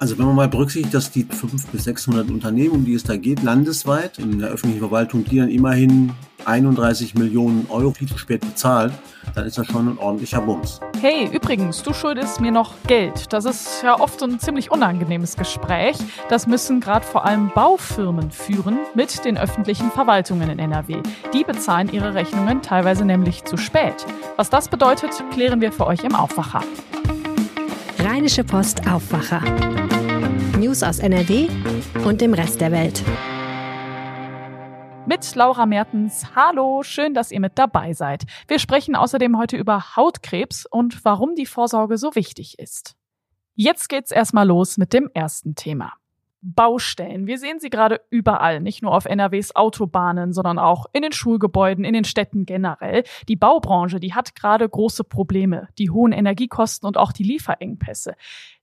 Also wenn man mal berücksichtigt, dass die 500 bis 600 Unternehmen, um die es da geht, landesweit in der öffentlichen Verwaltung, die dann immerhin 31 Millionen Euro viel zu spät bezahlt, dann ist das schon ein ordentlicher Bums. Hey, übrigens, du schuldest mir noch Geld. Das ist ja oft ein ziemlich unangenehmes Gespräch. Das müssen gerade vor allem Baufirmen führen mit den öffentlichen Verwaltungen in NRW. Die bezahlen ihre Rechnungen teilweise nämlich zu spät. Was das bedeutet, klären wir für euch im Aufwacher. Rheinische Post Aufwacher. News aus NRW und dem Rest der Welt. Mit Laura Mertens. Hallo, schön, dass ihr mit dabei seid. Wir sprechen außerdem heute über Hautkrebs und warum die Vorsorge so wichtig ist. Jetzt geht's erstmal los mit dem ersten Thema. Baustellen. Wir sehen sie gerade überall, nicht nur auf NRWs Autobahnen, sondern auch in den Schulgebäuden, in den Städten generell. Die Baubranche, die hat gerade große Probleme, die hohen Energiekosten und auch die Lieferengpässe.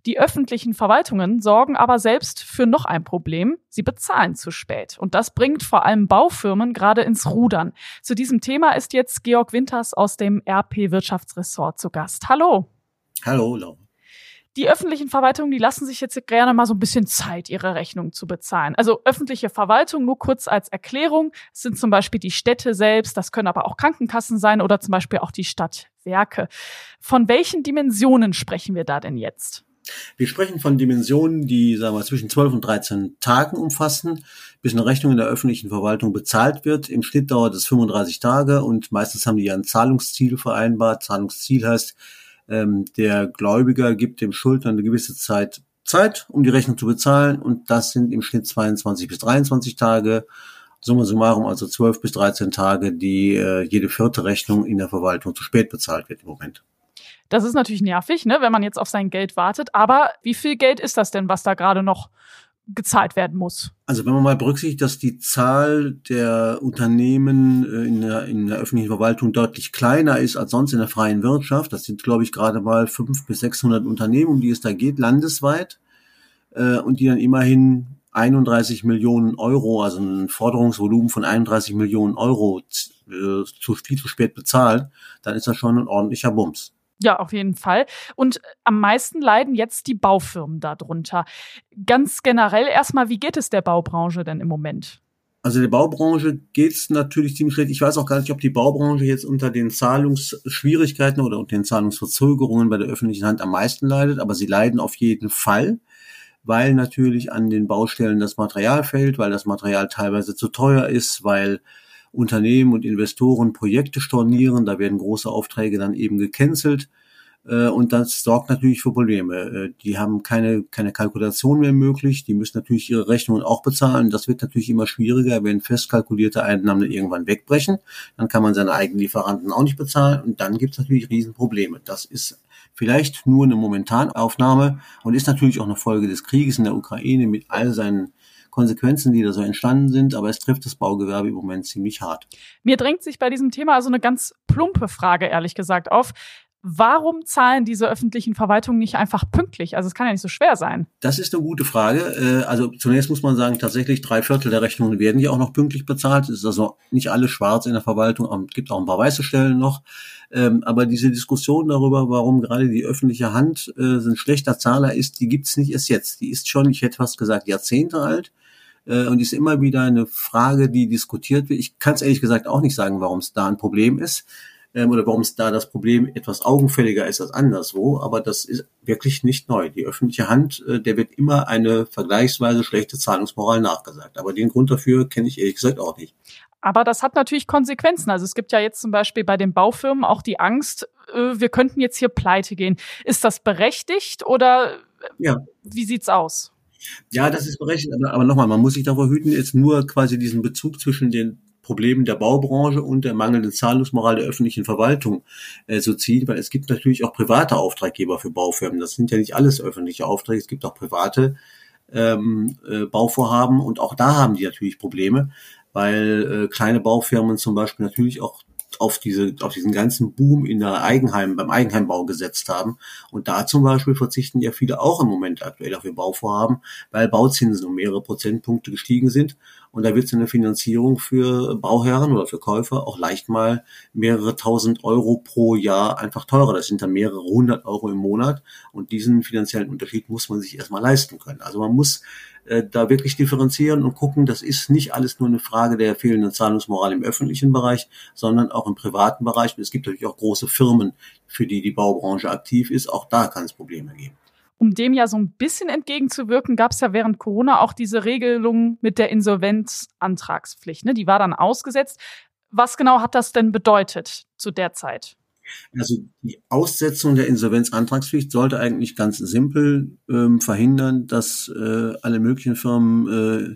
Die öffentlichen Verwaltungen sorgen aber selbst für noch ein Problem. Sie bezahlen zu spät. Und das bringt vor allem Baufirmen gerade ins Rudern. Zu diesem Thema ist jetzt Georg Winters aus dem RP Wirtschaftsressort zu Gast. Hallo. Hallo, Laura die öffentlichen Verwaltungen, die lassen sich jetzt gerne mal so ein bisschen Zeit, ihre Rechnung zu bezahlen. Also öffentliche Verwaltung, nur kurz als Erklärung, sind zum Beispiel die Städte selbst, das können aber auch Krankenkassen sein oder zum Beispiel auch die Stadtwerke. Von welchen Dimensionen sprechen wir da denn jetzt? Wir sprechen von Dimensionen, die sagen wir, zwischen 12 und 13 Tagen umfassen, bis eine Rechnung in der öffentlichen Verwaltung bezahlt wird. Im Schnitt dauert es 35 Tage und meistens haben die ja ein Zahlungsziel vereinbart. Zahlungsziel heißt, ähm, der Gläubiger gibt dem Schuldner eine gewisse Zeit Zeit, um die Rechnung zu bezahlen und das sind im Schnitt 22 bis 23 Tage. Summa summarum also 12 bis 13 Tage, die äh, jede vierte Rechnung in der Verwaltung zu spät bezahlt wird im Moment. Das ist natürlich nervig, ne, wenn man jetzt auf sein Geld wartet. Aber wie viel Geld ist das denn, was da gerade noch gezahlt werden muss. Also wenn man mal berücksichtigt, dass die Zahl der Unternehmen äh, in der, in der öffentlichen Verwaltung deutlich kleiner ist als sonst in der freien Wirtschaft, das sind glaube ich gerade mal fünf bis 600 Unternehmen, um die es da geht, landesweit, äh, und die dann immerhin 31 Millionen Euro, also ein Forderungsvolumen von 31 Millionen Euro äh, zu viel zu spät bezahlt, dann ist das schon ein ordentlicher Bums. Ja, auf jeden Fall. Und am meisten leiden jetzt die Baufirmen darunter. Ganz generell erstmal, wie geht es der Baubranche denn im Moment? Also der Baubranche geht's natürlich ziemlich schlecht. Ich weiß auch gar nicht, ob die Baubranche jetzt unter den Zahlungsschwierigkeiten oder unter den Zahlungsverzögerungen bei der öffentlichen Hand am meisten leidet, aber sie leiden auf jeden Fall, weil natürlich an den Baustellen das Material fällt, weil das Material teilweise zu teuer ist, weil Unternehmen und Investoren Projekte stornieren, da werden große Aufträge dann eben gecancelt äh, und das sorgt natürlich für Probleme. Äh, die haben keine, keine Kalkulation mehr möglich, die müssen natürlich ihre Rechnungen auch bezahlen. Das wird natürlich immer schwieriger, wenn festkalkulierte Einnahmen irgendwann wegbrechen. Dann kann man seine eigenen Lieferanten auch nicht bezahlen und dann gibt es natürlich Riesenprobleme. Das ist vielleicht nur eine Momentanaufnahme und ist natürlich auch eine Folge des Krieges in der Ukraine mit all seinen Konsequenzen, die da so entstanden sind, aber es trifft das Baugewerbe im Moment ziemlich hart. Mir drängt sich bei diesem Thema also eine ganz plumpe Frage, ehrlich gesagt, auf. Warum zahlen diese öffentlichen Verwaltungen nicht einfach pünktlich? Also es kann ja nicht so schwer sein. Das ist eine gute Frage. Äh, also zunächst muss man sagen, tatsächlich drei Viertel der Rechnungen werden ja auch noch pünktlich bezahlt. Es ist also nicht alles schwarz in der Verwaltung, es gibt auch ein paar weiße Stellen noch. Ähm, aber diese Diskussion darüber, warum gerade die öffentliche Hand äh, ein schlechter Zahler ist, die gibt es nicht erst jetzt. Die ist schon, ich hätte fast gesagt, Jahrzehnte alt äh, und ist immer wieder eine Frage, die diskutiert wird. Ich kann es ehrlich gesagt auch nicht sagen, warum es da ein Problem ist ähm, oder warum es da das Problem etwas augenfälliger ist als anderswo, aber das ist wirklich nicht neu. Die öffentliche Hand, äh, der wird immer eine vergleichsweise schlechte Zahlungsmoral nachgesagt. Aber den Grund dafür kenne ich ehrlich gesagt auch nicht. Aber das hat natürlich Konsequenzen. Also es gibt ja jetzt zum Beispiel bei den Baufirmen auch die Angst, äh, wir könnten jetzt hier pleite gehen. Ist das berechtigt oder ja. wie sieht's aus? Ja, das ist berechtigt, aber, aber nochmal, man muss sich davor hüten, jetzt nur quasi diesen Bezug zwischen den Problemen der Baubranche und der mangelnden Zahlungsmoral der öffentlichen Verwaltung äh, so ziehen, weil es gibt natürlich auch private Auftraggeber für Baufirmen. Das sind ja nicht alles öffentliche Aufträge, es gibt auch private ähm, äh, Bauvorhaben und auch da haben die natürlich Probleme, weil äh, kleine Baufirmen zum Beispiel natürlich auch auf diese, auf diesen ganzen Boom in der Eigenheim, beim Eigenheimbau gesetzt haben. Und da zum Beispiel verzichten ja viele auch im Moment aktuell auf ihr Bauvorhaben, weil Bauzinsen um mehrere Prozentpunkte gestiegen sind Und da wird so eine Finanzierung für Bauherren oder für Käufer auch leicht mal mehrere tausend Euro pro Jahr einfach teurer. Das sind dann mehrere hundert Euro im Monat. Und diesen finanziellen Unterschied muss man sich erstmal leisten können. Also man muss äh, da wirklich differenzieren und gucken, das ist nicht alles nur eine Frage der fehlenden Zahlungsmoral im öffentlichen Bereich, sondern auch im privaten Bereich. Und es gibt natürlich auch große Firmen, für die die Baubranche aktiv ist. Auch da kann es Probleme geben. Um dem ja so ein bisschen entgegenzuwirken, gab es ja während Corona auch diese Regelung mit der Insolvenzantragspflicht. Ne? Die war dann ausgesetzt. Was genau hat das denn bedeutet zu der Zeit? Also die Aussetzung der Insolvenzantragspflicht sollte eigentlich ganz simpel ähm, verhindern, dass äh, alle möglichen Firmen äh,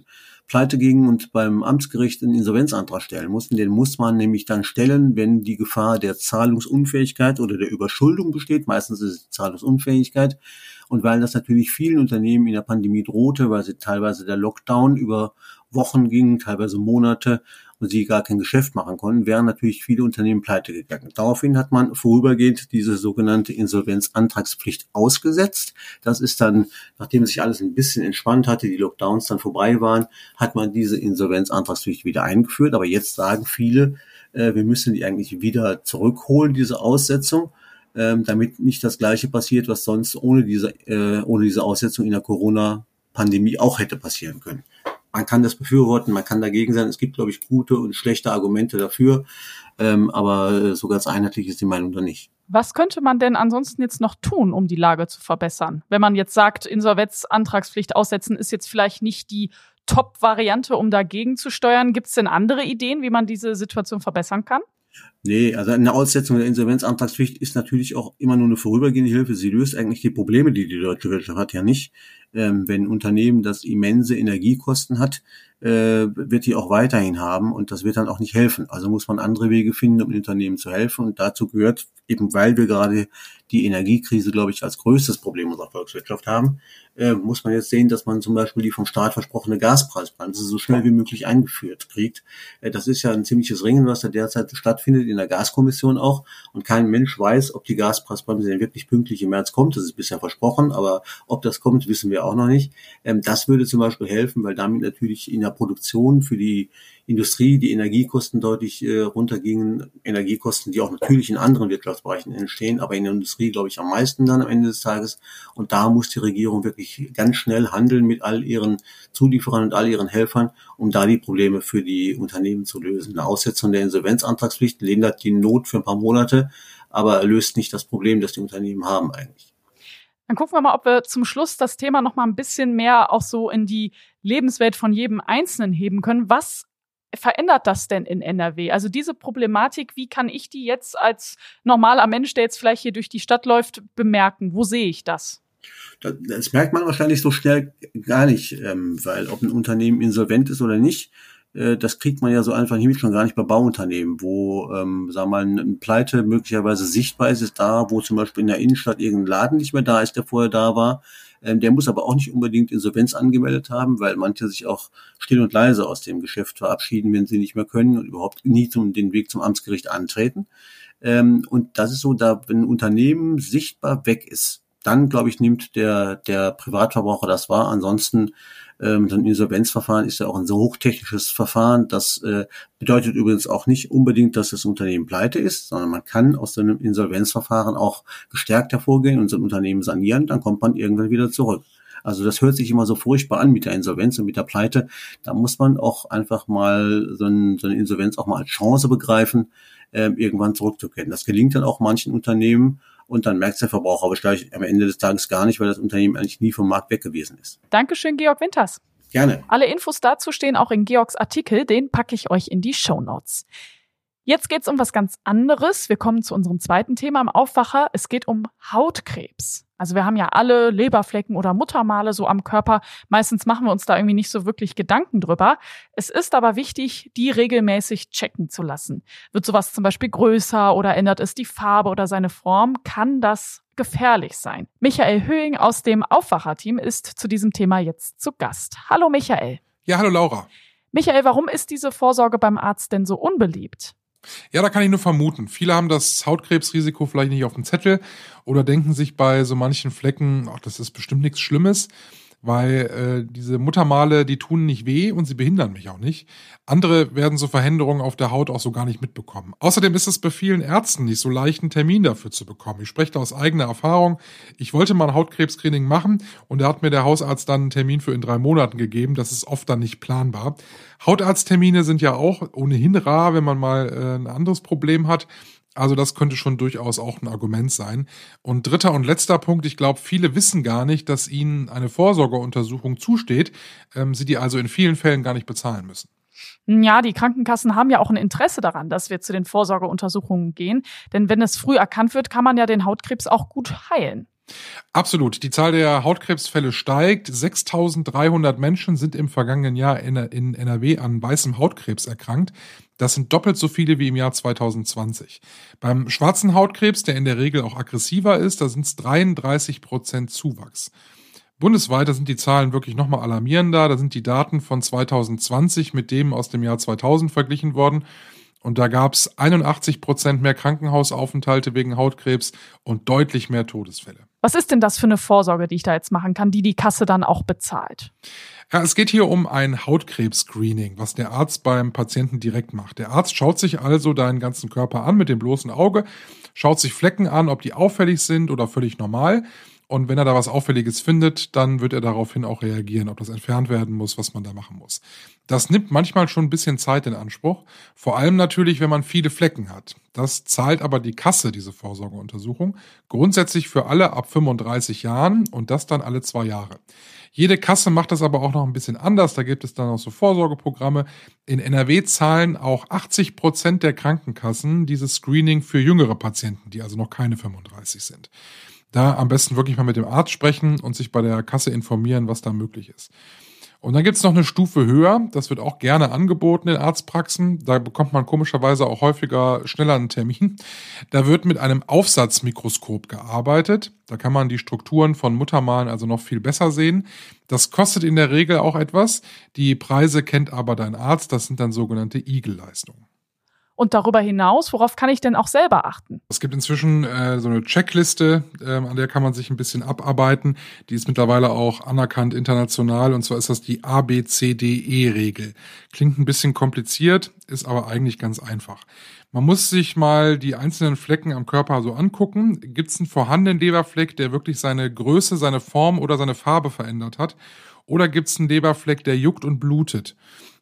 pleite gingen und beim Amtsgericht einen Insolvenzantrag stellen mussten. Den muss man nämlich dann stellen, wenn die Gefahr der Zahlungsunfähigkeit oder der Überschuldung besteht. Meistens ist es Zahlungsunfähigkeit. Und weil das natürlich vielen Unternehmen in der Pandemie drohte, weil sie teilweise der Lockdown über Wochen ging, teilweise Monate und sie gar kein Geschäft machen konnten, wären natürlich viele Unternehmen pleite gegangen. Daraufhin hat man vorübergehend diese sogenannte Insolvenzantragspflicht ausgesetzt. Das ist dann, nachdem sich alles ein bisschen entspannt hatte, die Lockdowns dann vorbei waren, hat man diese Insolvenzantragspflicht wieder eingeführt. Aber jetzt sagen viele, äh, wir müssen die eigentlich wieder zurückholen, diese Aussetzung. Ähm, damit nicht das Gleiche passiert, was sonst ohne diese, äh, ohne diese Aussetzung in der Corona-Pandemie auch hätte passieren können man kann das befürworten, man kann dagegen sein. Es gibt, glaube ich, gute und schlechte Argumente dafür, ähm, aber so ganz einheitlich ist die Meinung da nicht. Was könnte man denn ansonsten jetzt noch tun, um die Lage zu verbessern? Wenn man jetzt sagt, Insolvenzantragspflicht aussetzen ist jetzt vielleicht nicht die Top-Variante, um dagegen zu steuern. Gibt es denn andere Ideen, wie man diese Situation verbessern kann? Nee, also eine Aussetzung der Insolvenzantragspflicht ist natürlich auch immer nur eine vorübergehende Hilfe. Sie löst eigentlich die Probleme, die die deutsche Wirtschaft hat, ja nicht. Ähm, wenn ein Unternehmen das immense Energiekosten hat, äh, wird die auch weiterhin haben und das wird dann auch nicht helfen. Also muss man andere Wege finden, um den Unternehmen zu helfen. Und dazu gehört, eben weil wir gerade die Energiekrise, glaube ich, als größtes Problem unserer Volkswirtschaft haben, äh, muss man jetzt sehen, dass man zum Beispiel die vom Staat versprochene Gaspreisbremse so schnell wie möglich eingeführt kriegt. Äh, das ist ja ein ziemliches Ringen, was da derzeit stattfindet, in der Gaskommission auch. Und kein Mensch weiß, ob die Gaspreisbremse denn wirklich pünktlich im März kommt. Das ist bisher versprochen, aber ob das kommt, wissen wir auch noch nicht. Ähm, das würde zum Beispiel helfen, weil damit natürlich in der Produktion für die Industrie die Energiekosten deutlich äh, runtergingen. Energiekosten, die auch natürlich in anderen Wirtschaftsbereichen entstehen, aber in der Industrie, glaube ich, am meisten dann am Ende des Tages. Und da muss die Regierung wirklich ganz schnell handeln mit all ihren Zulieferern und all ihren Helfern, um da die Probleme für die Unternehmen zu lösen. Eine Aussetzung der Insolvenzantragspflicht lindert die Not für ein paar Monate, aber löst nicht das Problem, das die Unternehmen haben eigentlich. Dann gucken wir mal, ob wir zum Schluss das Thema noch mal ein bisschen mehr auch so in die Lebenswelt von jedem Einzelnen heben können. Was verändert das denn in NRW? Also diese Problematik, wie kann ich die jetzt als normaler Mensch, der jetzt vielleicht hier durch die Stadt läuft, bemerken? Wo sehe ich das? Das merkt man wahrscheinlich so schnell gar nicht, ähm, weil ob ein Unternehmen insolvent ist oder nicht, äh, das kriegt man ja so einfach nicht schon gar nicht bei Bauunternehmen, wo, ähm, sagen wir mal, eine Pleite möglicherweise sichtbar ist, ist da, wo zum Beispiel in der Innenstadt irgendein Laden nicht mehr da ist, der vorher da war. Ähm, der muss aber auch nicht unbedingt Insolvenz angemeldet haben, weil manche sich auch still und leise aus dem Geschäft verabschieden, wenn sie nicht mehr können und überhaupt nie zum, den Weg zum Amtsgericht antreten. Ähm, und das ist so, da, wenn ein Unternehmen sichtbar weg ist, dann, glaube ich, nimmt der, der Privatverbraucher das wahr. Ansonsten ähm, so ein Insolvenzverfahren ist ja auch ein so hochtechnisches Verfahren. Das äh, bedeutet übrigens auch nicht unbedingt, dass das Unternehmen pleite ist, sondern man kann aus so einem Insolvenzverfahren auch gestärkt hervorgehen und so ein Unternehmen sanieren. Dann kommt man irgendwann wieder zurück. Also das hört sich immer so furchtbar an mit der Insolvenz und mit der Pleite. Da muss man auch einfach mal so, ein, so eine Insolvenz auch mal als Chance begreifen, äh, irgendwann zurückzukehren. Das gelingt dann auch manchen Unternehmen und dann merkt der Verbraucher aber gleich am Ende des Tages gar nicht, weil das Unternehmen eigentlich nie vom Markt weg gewesen ist. Dankeschön, Georg Winters. Gerne. Alle Infos dazu stehen auch in Georgs Artikel, den packe ich euch in die Show Notes. Jetzt geht's um was ganz anderes. Wir kommen zu unserem zweiten Thema im Aufwacher. Es geht um Hautkrebs. Also wir haben ja alle Leberflecken oder Muttermale so am Körper. Meistens machen wir uns da irgendwie nicht so wirklich Gedanken drüber. Es ist aber wichtig, die regelmäßig checken zu lassen. Wird sowas zum Beispiel größer oder ändert es die Farbe oder seine Form, kann das gefährlich sein. Michael Höhing aus dem Aufwacherteam ist zu diesem Thema jetzt zu Gast. Hallo Michael. Ja, hallo Laura. Michael, warum ist diese Vorsorge beim Arzt denn so unbeliebt? Ja, da kann ich nur vermuten. Viele haben das Hautkrebsrisiko vielleicht nicht auf dem Zettel oder denken sich bei so manchen Flecken, ach, das ist bestimmt nichts Schlimmes. Weil äh, diese Muttermale, die tun nicht weh und sie behindern mich auch nicht. Andere werden so Veränderungen auf der Haut auch so gar nicht mitbekommen. Außerdem ist es bei vielen Ärzten nicht so leicht, einen Termin dafür zu bekommen. Ich spreche da aus eigener Erfahrung. Ich wollte mal ein Hautkrebscreening machen und da hat mir der Hausarzt dann einen Termin für in drei Monaten gegeben. Das ist oft dann nicht planbar. Hautarzttermine sind ja auch ohnehin rar, wenn man mal äh, ein anderes Problem hat. Also das könnte schon durchaus auch ein Argument sein. Und dritter und letzter Punkt, ich glaube, viele wissen gar nicht, dass ihnen eine Vorsorgeuntersuchung zusteht, ähm, sie die also in vielen Fällen gar nicht bezahlen müssen. Ja, die Krankenkassen haben ja auch ein Interesse daran, dass wir zu den Vorsorgeuntersuchungen gehen. Denn wenn es früh erkannt wird, kann man ja den Hautkrebs auch gut heilen. Absolut. Die Zahl der Hautkrebsfälle steigt. 6300 Menschen sind im vergangenen Jahr in, NRW an weißem Hautkrebs erkrankt. Das sind doppelt so viele wie im Jahr 2020. Beim schwarzen Hautkrebs, der in der Regel auch aggressiver ist, da sind es 33 Prozent Zuwachs. Bundesweit, da sind die Zahlen wirklich nochmal alarmierender. Da sind die Daten von 2020 mit dem aus dem Jahr 2000 verglichen worden. Und da gab es 81 Prozent mehr Krankenhausaufenthalte wegen Hautkrebs und deutlich mehr Todesfälle. Was ist denn das für eine Vorsorge, die ich da jetzt machen kann, die die Kasse dann auch bezahlt? Ja, es geht hier um ein Hautkrebs-Screening, was der Arzt beim Patienten direkt macht. Der Arzt schaut sich also deinen ganzen Körper an mit dem bloßen Auge, schaut sich Flecken an, ob die auffällig sind oder völlig normal und wenn er da was Auffälliges findet, dann wird er daraufhin auch reagieren, ob das entfernt werden muss, was man da machen muss. Das nimmt manchmal schon ein bisschen Zeit in Anspruch. Vor allem natürlich, wenn man viele Flecken hat. Das zahlt aber die Kasse, diese Vorsorgeuntersuchung, grundsätzlich für alle ab 35 Jahren und das dann alle zwei Jahre. Jede Kasse macht das aber auch noch ein bisschen anders. Da gibt es dann auch so Vorsorgeprogramme. In NRW zahlen auch 80 Prozent der Krankenkassen dieses Screening für jüngere Patienten, die also noch keine 35 sind da am besten wirklich mal mit dem Arzt sprechen und sich bei der Kasse informieren, was da möglich ist. Und dann gibt's noch eine Stufe höher, das wird auch gerne angeboten in Arztpraxen. Da bekommt man komischerweise auch häufiger schneller einen Termin. Da wird mit einem Aufsatzmikroskop gearbeitet. Da kann man die Strukturen von Muttermalen also noch viel besser sehen. Das kostet in der Regel auch etwas. Die Preise kennt aber dein Arzt. Das sind dann sogenannte Igel-Leistungen. Und darüber hinaus, worauf kann ich denn auch selber achten? Es gibt inzwischen äh, so eine Checkliste, äh, an der kann man sich ein bisschen abarbeiten. Die ist mittlerweile auch anerkannt international und zwar ist das die ABCDE-Regel. Klingt ein bisschen kompliziert, ist aber eigentlich ganz einfach. Man muss sich mal die einzelnen Flecken am Körper so angucken. Gibt es einen vorhandenen Leberfleck, der wirklich seine Größe, seine Form oder seine Farbe verändert hat? Oder gibt es einen Leberfleck, der juckt und blutet?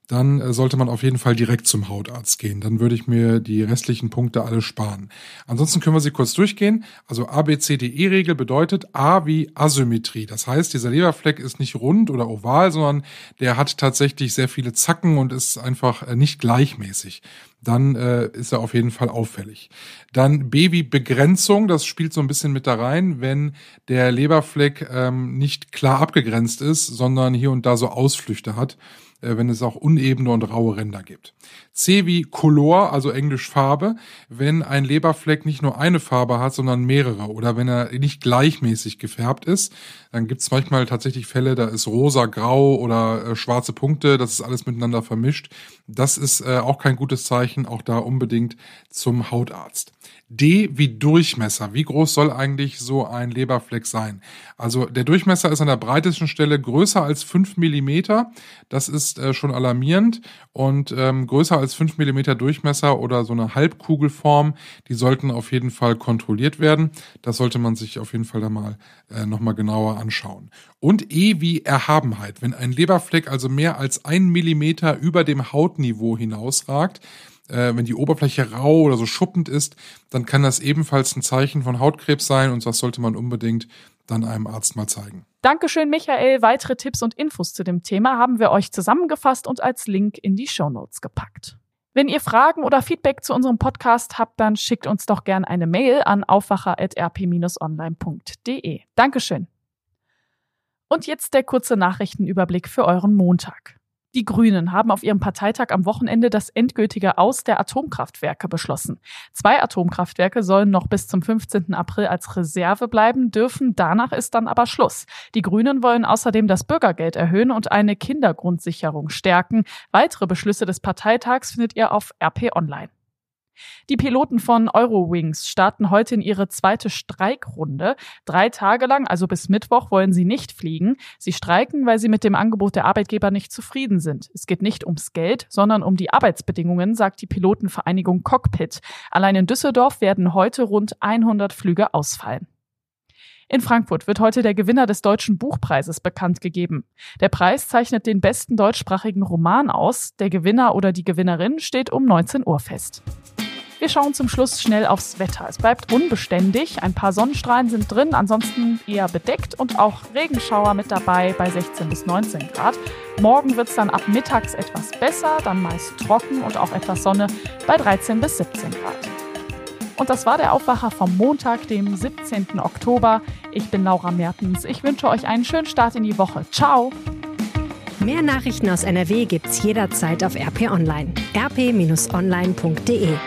Dann äh, sollte man auf jeden Fall direkt zum Hautarzt gehen. Dann würde ich mir die restlichen Punkte alle sparen. Ansonsten können wir sie kurz durchgehen. Also ABCDE-Regel bedeutet A wie Asymmetrie. Das heißt, dieser Leberfleck ist nicht rund oder oval, sondern der hat tatsächlich sehr viele Zacken und ist einfach äh, nicht gleichmäßig dann äh, ist er auf jeden Fall auffällig. Dann B wie Begrenzung, das spielt so ein bisschen mit da rein, wenn der Leberfleck ähm, nicht klar abgegrenzt ist, sondern hier und da so Ausflüchte hat. Äh, wenn es auch unebene und raue Ränder gibt. C wie Color, also Englisch Farbe, wenn ein Leberfleck nicht nur eine Farbe hat, sondern mehrere oder wenn er nicht gleichmäßig gefärbt ist, dann gibt es manchmal tatsächlich Fälle, da ist rosa, grau oder äh, schwarze Punkte, das ist alles miteinander vermischt. Das ist äh, auch kein gutes Zeichen, auch da unbedingt zum Hautarzt. D wie Durchmesser. Wie groß soll eigentlich so ein Leberfleck sein? Also der Durchmesser ist an der breitesten Stelle größer als fünf Millimeter. Das ist äh, schon alarmierend. Und ähm, größer als fünf Millimeter Durchmesser oder so eine Halbkugelform, die sollten auf jeden Fall kontrolliert werden. Das sollte man sich auf jeden Fall da mal äh, nochmal genauer anschauen. Und E wie Erhabenheit. Wenn ein Leberfleck also mehr als ein Millimeter über dem Hautniveau hinausragt, äh, wenn die Oberfläche rau oder so schuppend ist, dann kann das ebenfalls ein Zeichen von Hautkrebs sein und das sollte man unbedingt dann einem Arzt mal zeigen. Dankeschön, Michael. Weitere Tipps und Infos zu dem Thema haben wir euch zusammengefasst und als Link in die Show Notes gepackt. Wenn ihr Fragen oder Feedback zu unserem Podcast habt, dann schickt uns doch gern eine Mail an aufwacher.rp-online.de. Dankeschön. Und jetzt der kurze Nachrichtenüberblick für euren Montag. Die Grünen haben auf ihrem Parteitag am Wochenende das endgültige Aus der Atomkraftwerke beschlossen. Zwei Atomkraftwerke sollen noch bis zum 15. April als Reserve bleiben dürfen. Danach ist dann aber Schluss. Die Grünen wollen außerdem das Bürgergeld erhöhen und eine Kindergrundsicherung stärken. Weitere Beschlüsse des Parteitags findet ihr auf RP Online. Die Piloten von Eurowings starten heute in ihre zweite Streikrunde. Drei Tage lang, also bis Mittwoch, wollen sie nicht fliegen. Sie streiken, weil sie mit dem Angebot der Arbeitgeber nicht zufrieden sind. Es geht nicht ums Geld, sondern um die Arbeitsbedingungen, sagt die Pilotenvereinigung Cockpit. Allein in Düsseldorf werden heute rund 100 Flüge ausfallen. In Frankfurt wird heute der Gewinner des Deutschen Buchpreises bekannt gegeben. Der Preis zeichnet den besten deutschsprachigen Roman aus. Der Gewinner oder die Gewinnerin steht um 19 Uhr fest. Wir schauen zum Schluss schnell aufs Wetter. Es bleibt unbeständig, ein paar Sonnenstrahlen sind drin, ansonsten eher bedeckt und auch Regenschauer mit dabei bei 16 bis 19 Grad. Morgen wird es dann ab mittags etwas besser, dann meist trocken und auch etwas Sonne bei 13 bis 17 Grad. Und das war der Aufwacher vom Montag, dem 17. Oktober. Ich bin Laura Mertens. Ich wünsche euch einen schönen Start in die Woche. Ciao! Mehr Nachrichten aus NRW gibt's jederzeit auf RP Online. rp-online.de